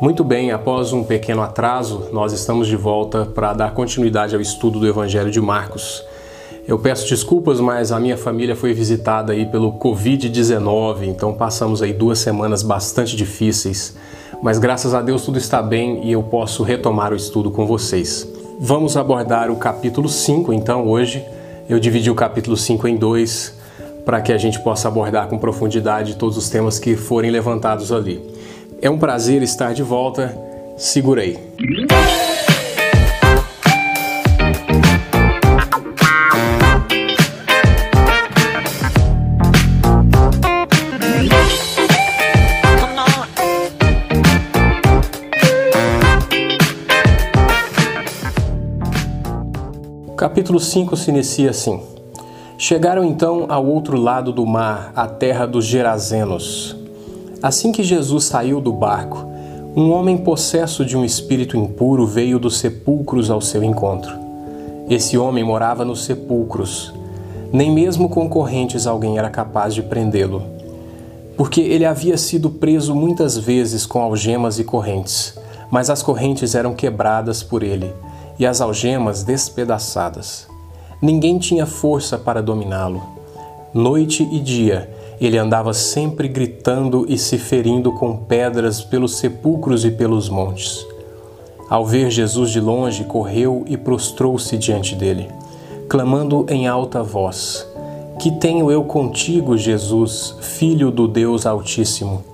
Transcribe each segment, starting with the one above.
Muito bem, após um pequeno atraso, nós estamos de volta para dar continuidade ao estudo do Evangelho de Marcos. Eu peço desculpas, mas a minha família foi visitada aí pelo Covid-19, então passamos aí duas semanas bastante difíceis. Mas graças a Deus tudo está bem e eu posso retomar o estudo com vocês. Vamos abordar o capítulo 5, então hoje. Eu dividi o capítulo 5 em dois para que a gente possa abordar com profundidade todos os temas que forem levantados ali. É um prazer estar de volta. Segurei. Capítulo 5 se inicia assim. Chegaram então ao outro lado do mar, a terra dos Gerazenos. Assim que Jesus saiu do barco, um homem possesso de um espírito impuro veio dos sepulcros ao seu encontro. Esse homem morava nos sepulcros. Nem mesmo com correntes alguém era capaz de prendê-lo, porque ele havia sido preso muitas vezes com algemas e correntes, mas as correntes eram quebradas por ele e as algemas despedaçadas. Ninguém tinha força para dominá-lo. Noite e dia, ele andava sempre gritando e se ferindo com pedras pelos sepulcros e pelos montes. Ao ver Jesus de longe, correu e prostrou-se diante dele, clamando em alta voz: Que tenho eu contigo, Jesus, filho do Deus Altíssimo?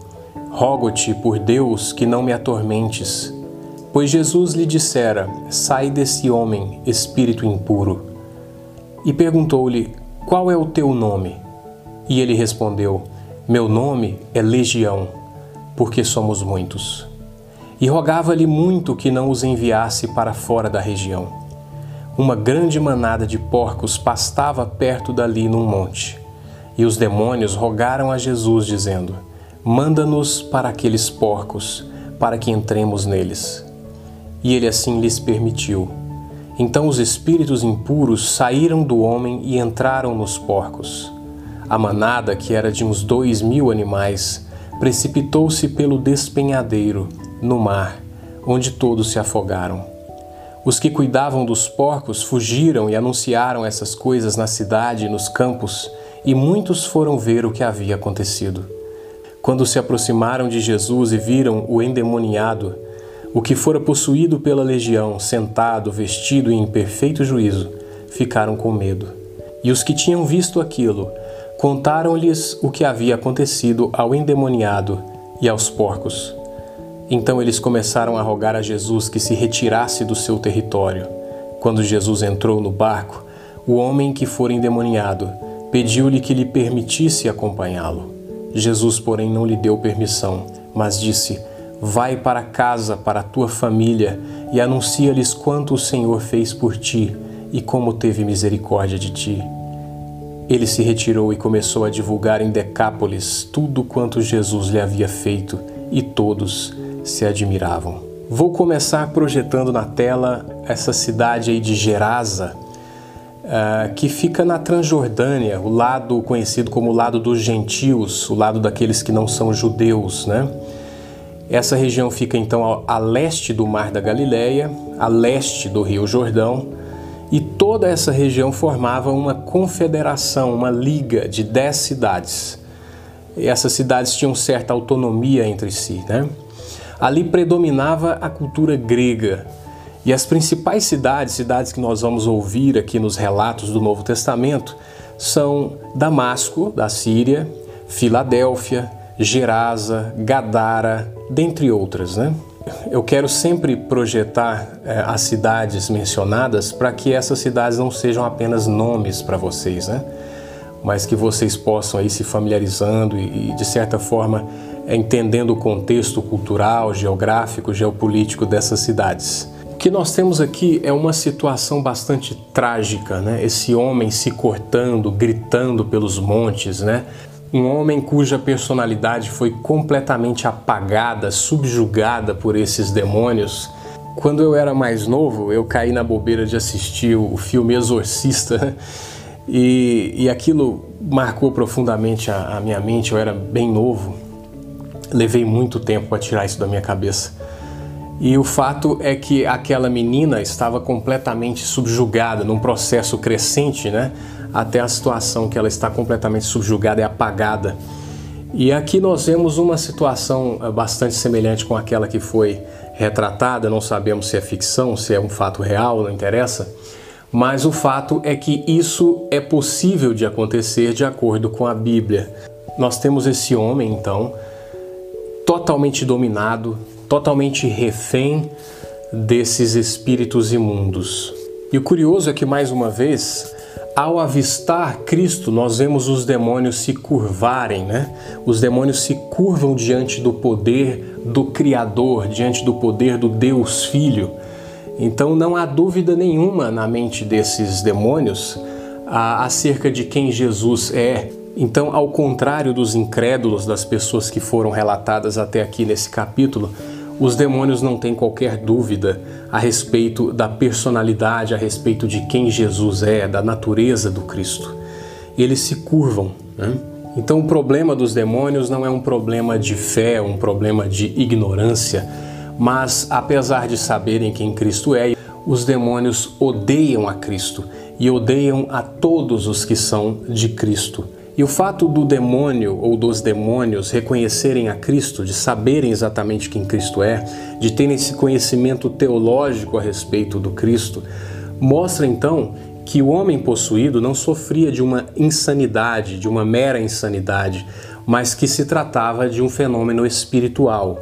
Rogo-te por Deus que não me atormentes. Pois Jesus lhe dissera: Sai desse homem, espírito impuro. E perguntou-lhe: Qual é o teu nome? E ele respondeu: Meu nome é Legião, porque somos muitos. E rogava-lhe muito que não os enviasse para fora da região. Uma grande manada de porcos pastava perto dali num monte. E os demônios rogaram a Jesus, dizendo: Manda-nos para aqueles porcos, para que entremos neles. E ele assim lhes permitiu. Então os espíritos impuros saíram do homem e entraram nos porcos. A manada, que era de uns dois mil animais, precipitou-se pelo despenhadeiro, no mar, onde todos se afogaram. Os que cuidavam dos porcos fugiram e anunciaram essas coisas na cidade e nos campos, e muitos foram ver o que havia acontecido. Quando se aproximaram de Jesus e viram o endemoniado, o que fora possuído pela legião, sentado, vestido e em perfeito juízo, ficaram com medo. E os que tinham visto aquilo Contaram-lhes o que havia acontecido ao endemoniado e aos porcos. Então eles começaram a rogar a Jesus que se retirasse do seu território. Quando Jesus entrou no barco, o homem que fora endemoniado pediu-lhe que lhe permitisse acompanhá-lo. Jesus, porém, não lhe deu permissão, mas disse: Vai para casa, para a tua família, e anuncia-lhes quanto o Senhor fez por ti e como teve misericórdia de ti. Ele se retirou e começou a divulgar em Decápolis tudo quanto Jesus lhe havia feito, e todos se admiravam. Vou começar projetando na tela essa cidade aí de Gerasa, uh, que fica na Transjordânia, o lado conhecido como o lado dos gentios, o lado daqueles que não são judeus, né? Essa região fica então a leste do Mar da Galileia, a leste do Rio Jordão, e toda essa região formava uma confederação, uma liga de dez cidades. E essas cidades tinham certa autonomia entre si. Né? Ali predominava a cultura grega. E as principais cidades, cidades que nós vamos ouvir aqui nos relatos do Novo Testamento, são Damasco, da Síria, Filadélfia, Gerasa, Gadara, dentre outras. Né? Eu quero sempre projetar é, as cidades mencionadas para que essas cidades não sejam apenas nomes para vocês, né? Mas que vocês possam aí se familiarizando e, e de certa forma, é, entendendo o contexto cultural, geográfico, geopolítico dessas cidades. O que nós temos aqui é uma situação bastante trágica, né? Esse homem se cortando, gritando pelos montes, né? Um homem cuja personalidade foi completamente apagada, subjugada por esses demônios. Quando eu era mais novo, eu caí na bobeira de assistir o filme Exorcista e, e aquilo marcou profundamente a, a minha mente. Eu era bem novo, levei muito tempo para tirar isso da minha cabeça. E o fato é que aquela menina estava completamente subjugada num processo crescente, né? Até a situação que ela está completamente subjugada e apagada. E aqui nós vemos uma situação eh, bastante semelhante com aquela que foi retratada, não sabemos se é ficção, se é um fato real, não interessa. Mas o fato é que isso é possível de acontecer de acordo com a Bíblia. Nós temos esse homem, então, totalmente dominado, totalmente refém desses espíritos imundos. E o curioso é que, mais uma vez, ao avistar Cristo, nós vemos os demônios se curvarem, né? Os demônios se curvam diante do poder do Criador, diante do poder do Deus Filho. Então não há dúvida nenhuma na mente desses demônios acerca de quem Jesus é. Então, ao contrário dos incrédulos, das pessoas que foram relatadas até aqui nesse capítulo, os demônios não têm qualquer dúvida a respeito da personalidade, a respeito de quem Jesus é, da natureza do Cristo. Eles se curvam. Né? Então, o problema dos demônios não é um problema de fé, um problema de ignorância, mas apesar de saberem quem Cristo é, os demônios odeiam a Cristo e odeiam a todos os que são de Cristo. E o fato do demônio ou dos demônios reconhecerem a Cristo, de saberem exatamente quem Cristo é, de terem esse conhecimento teológico a respeito do Cristo, mostra então que o homem possuído não sofria de uma insanidade, de uma mera insanidade, mas que se tratava de um fenômeno espiritual.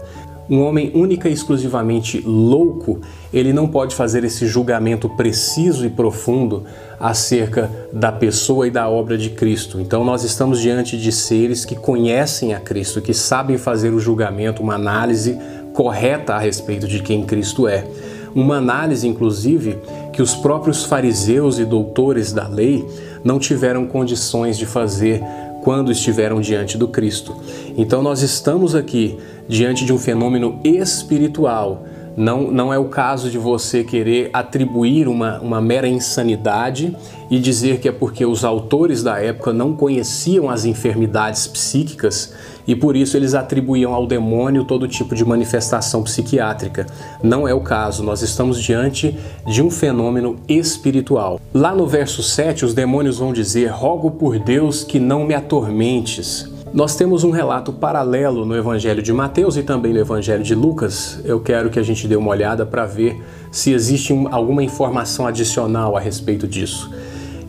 Um homem única e exclusivamente louco, ele não pode fazer esse julgamento preciso e profundo acerca da pessoa e da obra de Cristo. Então nós estamos diante de seres que conhecem a Cristo, que sabem fazer o julgamento, uma análise correta a respeito de quem Cristo é. Uma análise, inclusive, que os próprios fariseus e doutores da lei não tiveram condições de fazer quando estiveram diante do Cristo. Então nós estamos aqui diante de um fenômeno espiritual. Não, não é o caso de você querer atribuir uma, uma mera insanidade e dizer que é porque os autores da época não conheciam as enfermidades psíquicas e por isso eles atribuíam ao demônio todo tipo de manifestação psiquiátrica. Não é o caso, nós estamos diante de um fenômeno espiritual. Lá no verso 7, os demônios vão dizer: Rogo por Deus que não me atormentes. Nós temos um relato paralelo no Evangelho de Mateus e também no Evangelho de Lucas. Eu quero que a gente dê uma olhada para ver se existe alguma informação adicional a respeito disso.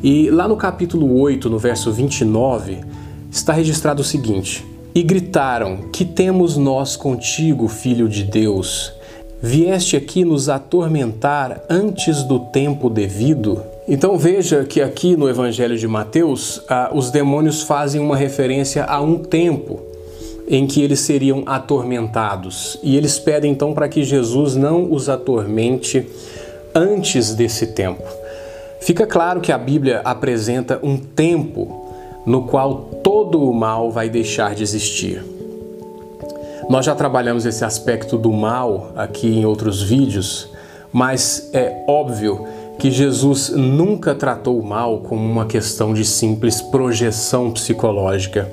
E lá no capítulo 8, no verso 29, está registrado o seguinte: E gritaram: Que temos nós contigo, filho de Deus? Vieste aqui nos atormentar antes do tempo devido? Então veja que aqui no Evangelho de Mateus, ah, os demônios fazem uma referência a um tempo em que eles seriam atormentados. E eles pedem então para que Jesus não os atormente antes desse tempo. Fica claro que a Bíblia apresenta um tempo no qual todo o mal vai deixar de existir. Nós já trabalhamos esse aspecto do mal aqui em outros vídeos, mas é óbvio que Jesus nunca tratou o mal como uma questão de simples projeção psicológica.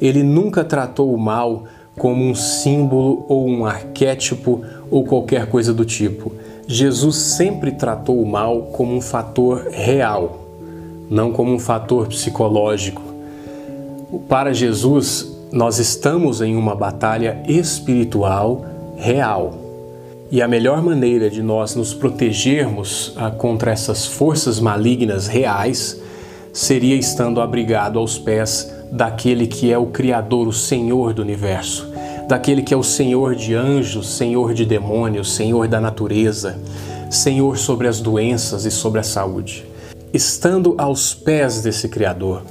Ele nunca tratou o mal como um símbolo ou um arquétipo ou qualquer coisa do tipo. Jesus sempre tratou o mal como um fator real, não como um fator psicológico. Para Jesus, nós estamos em uma batalha espiritual real. E a melhor maneira de nós nos protegermos ah, contra essas forças malignas reais seria estando abrigado aos pés daquele que é o Criador, o Senhor do universo, daquele que é o Senhor de anjos, Senhor de demônios, Senhor da natureza, Senhor sobre as doenças e sobre a saúde. Estando aos pés desse Criador,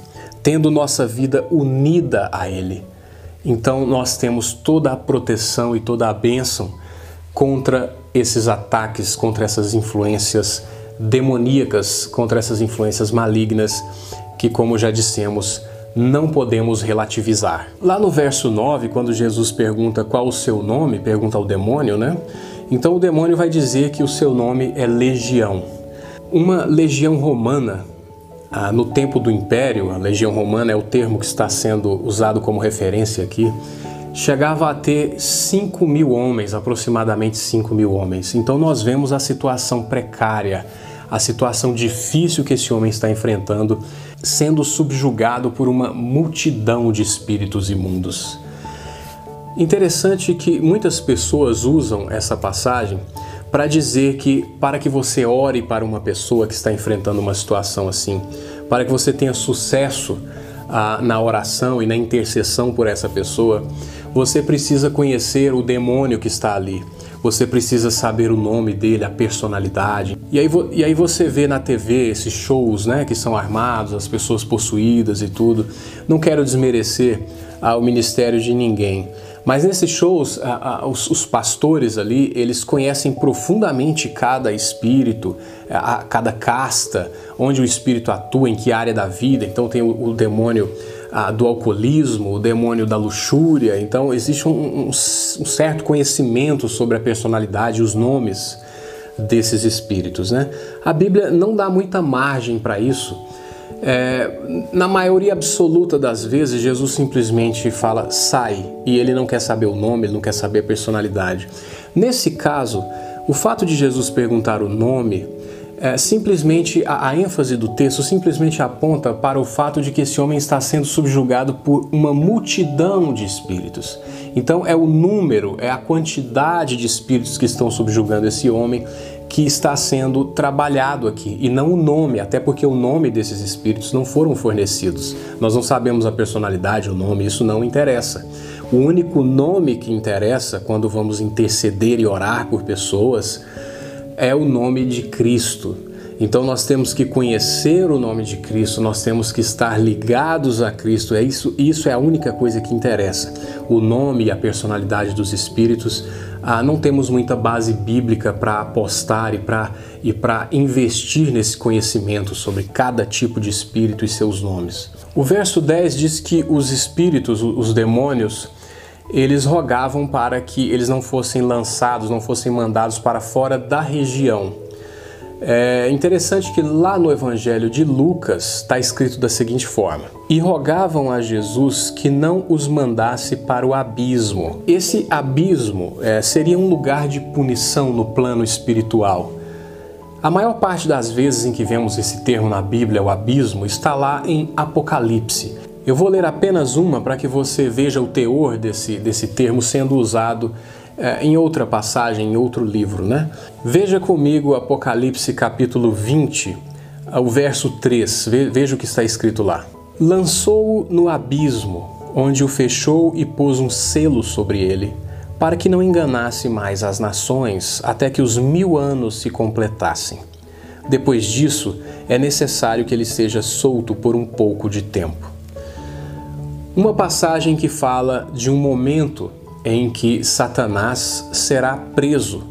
tendo nossa vida unida a Ele, então nós temos toda a proteção e toda a bênção contra esses ataques, contra essas influências demoníacas, contra essas influências malignas que, como já dissemos, não podemos relativizar. Lá no verso 9, quando Jesus pergunta qual o seu nome, pergunta ao demônio, né? Então o demônio vai dizer que o seu nome é Legião. Uma legião romana, ah, no tempo do Império, a legião romana é o termo que está sendo usado como referência aqui, chegava a ter 5 mil homens, aproximadamente 5 mil homens. Então nós vemos a situação precária, a situação difícil que esse homem está enfrentando, sendo subjugado por uma multidão de espíritos imundos. Interessante que muitas pessoas usam essa passagem para dizer que para que você ore para uma pessoa que está enfrentando uma situação assim, para que você tenha sucesso ah, na oração e na intercessão por essa pessoa, você precisa conhecer o demônio que está ali. Você precisa saber o nome dele, a personalidade. E aí, e aí você vê na TV esses shows né, que são armados, as pessoas possuídas e tudo. Não quero desmerecer ah, o ministério de ninguém. Mas nesses shows, a, a, os, os, pastores ali, eles conhecem profundamente cada espírito, a, cada casta, onde o espírito atua, em que área da vida. Então tem o, o demônio do alcoolismo, o demônio da luxúria. Então existe um, um, um certo conhecimento sobre a personalidade os nomes desses espíritos. Né? A Bíblia não dá muita margem para isso. É, na maioria absoluta das vezes, Jesus simplesmente fala sai e ele não quer saber o nome, ele não quer saber a personalidade. Nesse caso, o fato de Jesus perguntar o nome, é, simplesmente a, a ênfase do texto simplesmente aponta para o fato de que esse homem está sendo subjugado por uma multidão de espíritos. Então é o número, é a quantidade de espíritos que estão subjugando esse homem que está sendo trabalhado aqui e não o nome, até porque o nome desses espíritos não foram fornecidos. Nós não sabemos a personalidade, o nome, isso não interessa. O único nome que interessa quando vamos interceder e orar por pessoas é o nome de Cristo. Então nós temos que conhecer o nome de Cristo, nós temos que estar ligados a Cristo. É isso, isso é a única coisa que interessa. O nome e a personalidade dos espíritos ah, não temos muita base bíblica para apostar e para e para investir nesse conhecimento sobre cada tipo de espírito e seus nomes. O verso 10 diz que os espíritos, os demônios, eles rogavam para que eles não fossem lançados, não fossem mandados para fora da região. É interessante que lá no Evangelho de Lucas está escrito da seguinte forma: E rogavam a Jesus que não os mandasse para o abismo. Esse abismo é, seria um lugar de punição no plano espiritual. A maior parte das vezes em que vemos esse termo na Bíblia, o abismo, está lá em Apocalipse. Eu vou ler apenas uma para que você veja o teor desse, desse termo sendo usado é, em outra passagem, em outro livro, né? Veja comigo Apocalipse capítulo 20, o verso 3. Veja o que está escrito lá. Lançou-o no abismo, onde o fechou e pôs um selo sobre ele, para que não enganasse mais as nações, até que os mil anos se completassem. Depois disso, é necessário que ele seja solto por um pouco de tempo. Uma passagem que fala de um momento em que Satanás será preso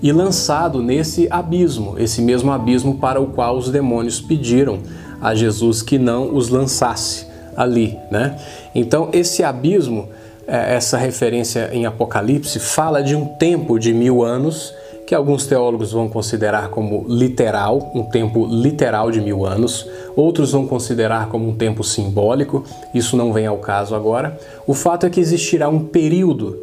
e lançado nesse abismo, esse mesmo abismo para o qual os demônios pediram a Jesus que não os lançasse ali, né? Então esse abismo, é, essa referência em Apocalipse fala de um tempo de mil anos que alguns teólogos vão considerar como literal, um tempo literal de mil anos, outros vão considerar como um tempo simbólico, isso não vem ao caso agora. O fato é que existirá um período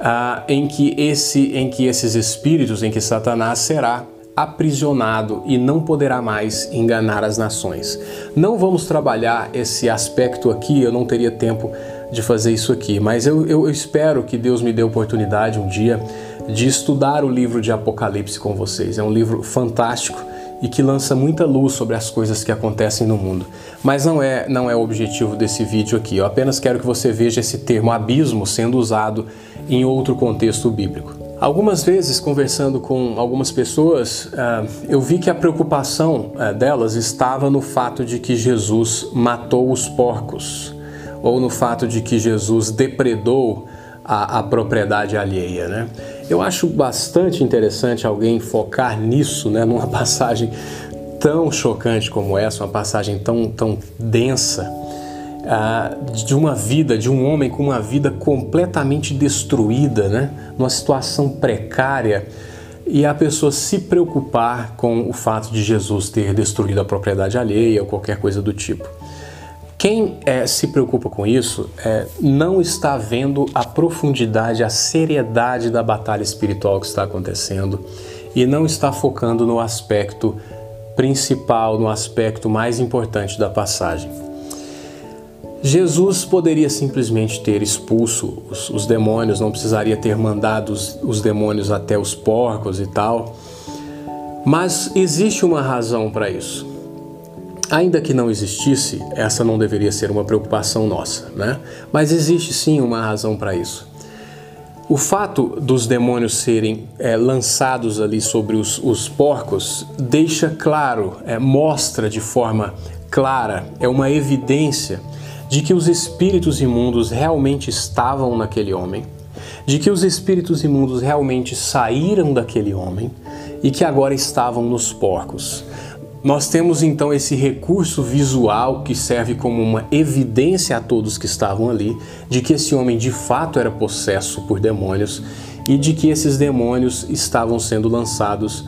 ah, em, que esse, em que esses espíritos, em que Satanás será aprisionado e não poderá mais enganar as nações. Não vamos trabalhar esse aspecto aqui, eu não teria tempo de fazer isso aqui, mas eu, eu espero que Deus me dê oportunidade um dia de estudar o livro de Apocalipse com vocês. É um livro fantástico e que lança muita luz sobre as coisas que acontecem no mundo. Mas não é, não é o objetivo desse vídeo aqui. Eu apenas quero que você veja esse termo abismo sendo usado em outro contexto bíblico. Algumas vezes, conversando com algumas pessoas, ah, eu vi que a preocupação ah, delas estava no fato de que Jesus matou os porcos, ou no fato de que Jesus depredou a, a propriedade alheia. Né? Eu acho bastante interessante alguém focar nisso, né, numa passagem tão chocante como essa, uma passagem tão, tão densa, uh, de uma vida, de um homem com uma vida completamente destruída, né, numa situação precária, e a pessoa se preocupar com o fato de Jesus ter destruído a propriedade alheia ou qualquer coisa do tipo. Quem é, se preocupa com isso é, não está vendo a profundidade, a seriedade da batalha espiritual que está acontecendo e não está focando no aspecto principal, no aspecto mais importante da passagem. Jesus poderia simplesmente ter expulso os, os demônios, não precisaria ter mandado os, os demônios até os porcos e tal, mas existe uma razão para isso. Ainda que não existisse, essa não deveria ser uma preocupação nossa, né? Mas existe sim uma razão para isso. O fato dos demônios serem é, lançados ali sobre os, os porcos deixa claro, é, mostra de forma clara, é uma evidência de que os espíritos imundos realmente estavam naquele homem, de que os espíritos imundos realmente saíram daquele homem e que agora estavam nos porcos. Nós temos então esse recurso visual que serve como uma evidência a todos que estavam ali de que esse homem de fato era possesso por demônios e de que esses demônios estavam sendo lançados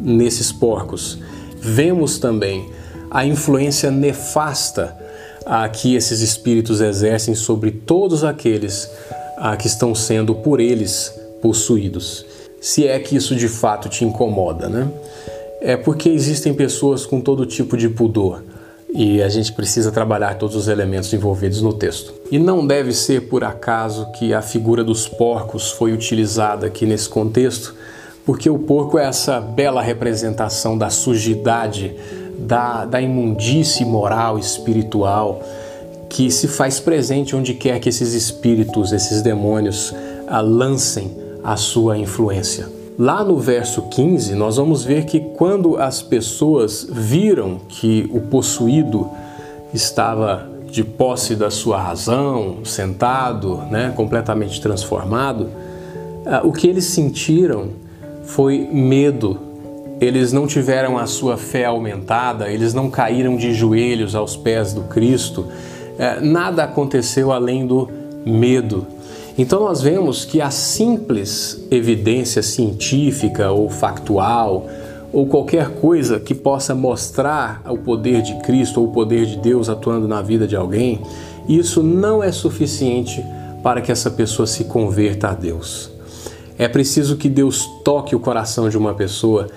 nesses porcos. Vemos também a influência nefasta a que esses espíritos exercem sobre todos aqueles a que estão sendo por eles possuídos. Se é que isso de fato te incomoda, né? É porque existem pessoas com todo tipo de pudor e a gente precisa trabalhar todos os elementos envolvidos no texto. E não deve ser por acaso que a figura dos porcos foi utilizada aqui nesse contexto, porque o porco é essa bela representação da sujidade, da, da imundície moral, espiritual, que se faz presente onde quer que esses espíritos, esses demônios, lancem a sua influência. Lá no verso 15, nós vamos ver que quando as pessoas viram que o possuído estava de posse da sua razão, sentado, né, completamente transformado, ah, o que eles sentiram foi medo. Eles não tiveram a sua fé aumentada, eles não caíram de joelhos aos pés do Cristo. Eh, nada aconteceu além do medo. Então nós vemos que a simples evidência científica ou factual ou qualquer coisa que possa mostrar o poder de Cristo ou o poder de Deus atuando na vida de alguém, isso não é suficiente para que essa pessoa se converta a Deus. É preciso que Deus toque o coração de uma pessoa,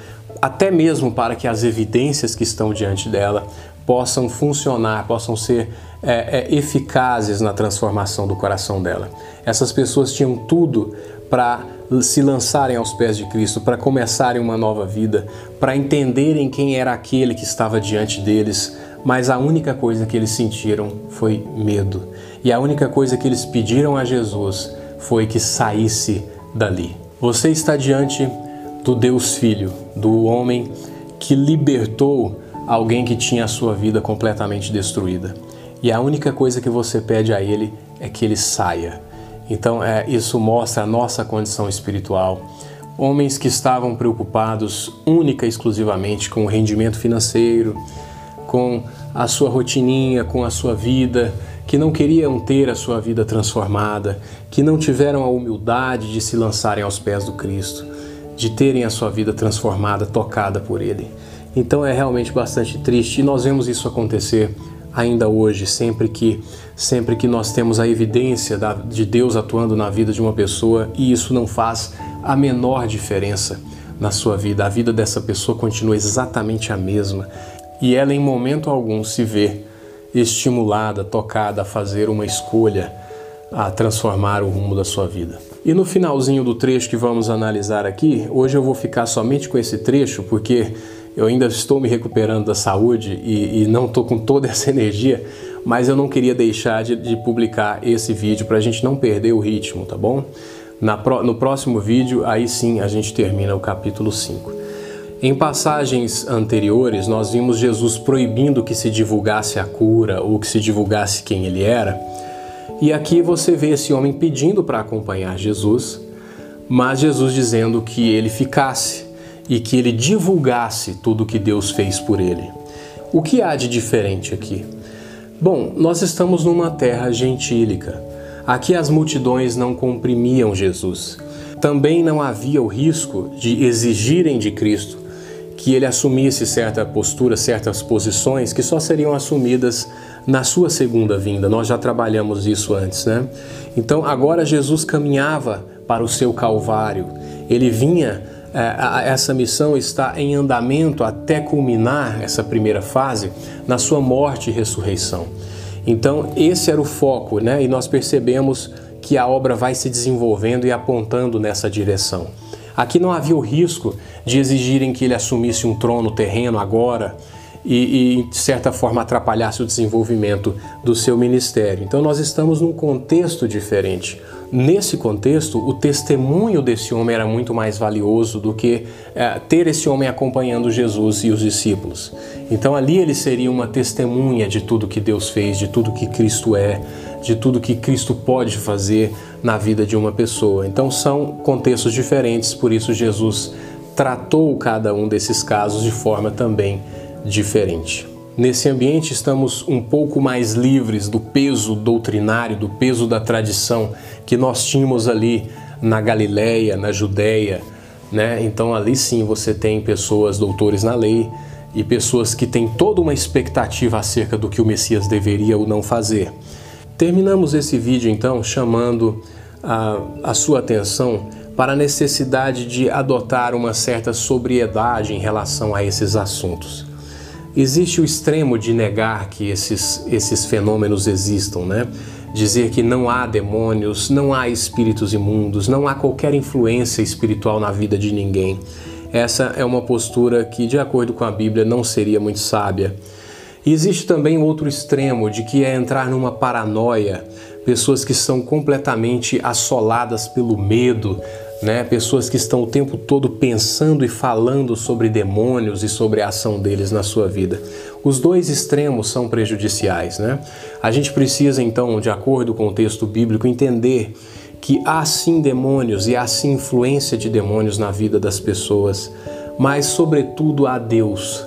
até mesmo para que as evidências que estão diante dela possam funcionar, possam ser é, é, eficazes na transformação do coração dela. Essas pessoas tinham tudo para se lançarem aos pés de Cristo, para começarem uma nova vida, para entenderem quem era aquele que estava diante deles, mas a única coisa que eles sentiram foi medo. E a única coisa que eles pediram a Jesus foi que saísse dali. Você está diante do Deus Filho, do homem que libertou alguém que tinha a sua vida completamente destruída. E a única coisa que você pede a ele é que ele saia. Então, é, isso mostra a nossa condição espiritual. Homens que estavam preocupados única e exclusivamente com o rendimento financeiro, com a sua rotininha, com a sua vida, que não queriam ter a sua vida transformada, que não tiveram a humildade de se lançarem aos pés do Cristo, de terem a sua vida transformada, tocada por Ele. Então é realmente bastante triste e nós vemos isso acontecer ainda hoje, sempre que sempre que nós temos a evidência da, de Deus atuando na vida de uma pessoa e isso não faz a menor diferença na sua vida. A vida dessa pessoa continua exatamente a mesma e ela em momento algum se vê estimulada, tocada a fazer uma escolha, a transformar o rumo da sua vida. E no finalzinho do trecho que vamos analisar aqui, hoje eu vou ficar somente com esse trecho porque eu ainda estou me recuperando da saúde e, e não estou com toda essa energia, mas eu não queria deixar de, de publicar esse vídeo para a gente não perder o ritmo, tá bom? Na, no próximo vídeo, aí sim a gente termina o capítulo 5. Em passagens anteriores, nós vimos Jesus proibindo que se divulgasse a cura ou que se divulgasse quem ele era. E aqui você vê esse homem pedindo para acompanhar Jesus, mas Jesus dizendo que ele ficasse e que ele divulgasse tudo o que Deus fez por ele. O que há de diferente aqui? Bom, nós estamos numa terra gentílica. Aqui as multidões não comprimiam Jesus. Também não havia o risco de exigirem de Cristo que ele assumisse certa postura, certas posições que só seriam assumidas na sua segunda vinda. Nós já trabalhamos isso antes, né? Então agora Jesus caminhava para o seu Calvário. Ele vinha, essa missão está em andamento até culminar essa primeira fase na sua morte e ressurreição. Então esse era o foco, né? E nós percebemos que a obra vai se desenvolvendo e apontando nessa direção. Aqui não havia o risco de exigirem que ele assumisse um trono terreno agora e, e, de certa forma, atrapalhasse o desenvolvimento do seu ministério. Então, nós estamos num contexto diferente. Nesse contexto, o testemunho desse homem era muito mais valioso do que é, ter esse homem acompanhando Jesus e os discípulos. Então, ali ele seria uma testemunha de tudo que Deus fez, de tudo que Cristo é, de tudo que Cristo pode fazer na vida de uma pessoa. Então, são contextos diferentes, por isso, Jesus tratou cada um desses casos de forma também diferente. Nesse ambiente, estamos um pouco mais livres do peso doutrinário, do peso da tradição que nós tínhamos ali na Galileia, na Judéia. Né? Então, ali sim você tem pessoas doutores na lei e pessoas que têm toda uma expectativa acerca do que o Messias deveria ou não fazer. Terminamos esse vídeo então chamando a, a sua atenção para a necessidade de adotar uma certa sobriedade em relação a esses assuntos. Existe o extremo de negar que esses, esses fenômenos existam, né? Dizer que não há demônios, não há espíritos imundos, não há qualquer influência espiritual na vida de ninguém. Essa é uma postura que, de acordo com a Bíblia, não seria muito sábia. E existe também outro extremo de que é entrar numa paranoia, pessoas que são completamente assoladas pelo medo, né? Pessoas que estão o tempo todo pensando e falando sobre demônios e sobre a ação deles na sua vida. Os dois extremos são prejudiciais, né? A gente precisa então, de acordo com o texto bíblico, entender que há sim demônios e há sim influência de demônios na vida das pessoas, mas sobretudo há Deus.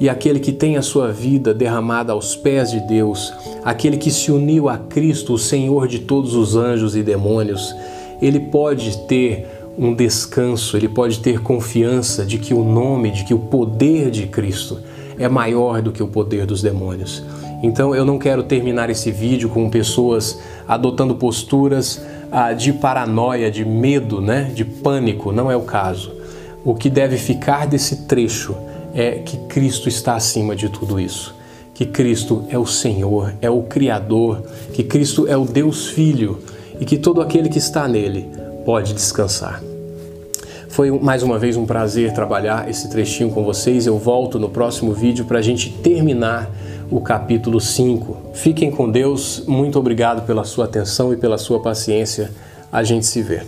E aquele que tem a sua vida derramada aos pés de Deus, aquele que se uniu a Cristo, o Senhor de todos os anjos e demônios, ele pode ter um descanso, ele pode ter confiança de que o nome, de que o poder de Cristo é maior do que o poder dos demônios. Então eu não quero terminar esse vídeo com pessoas adotando posturas ah, de paranoia, de medo, né, de pânico, não é o caso. O que deve ficar desse trecho é que Cristo está acima de tudo isso. Que Cristo é o Senhor, é o Criador, que Cristo é o Deus Filho e que todo aquele que está nele pode descansar. Foi mais uma vez um prazer trabalhar esse trechinho com vocês. Eu volto no próximo vídeo para a gente terminar o capítulo 5. Fiquem com Deus. Muito obrigado pela sua atenção e pela sua paciência. A gente se vê.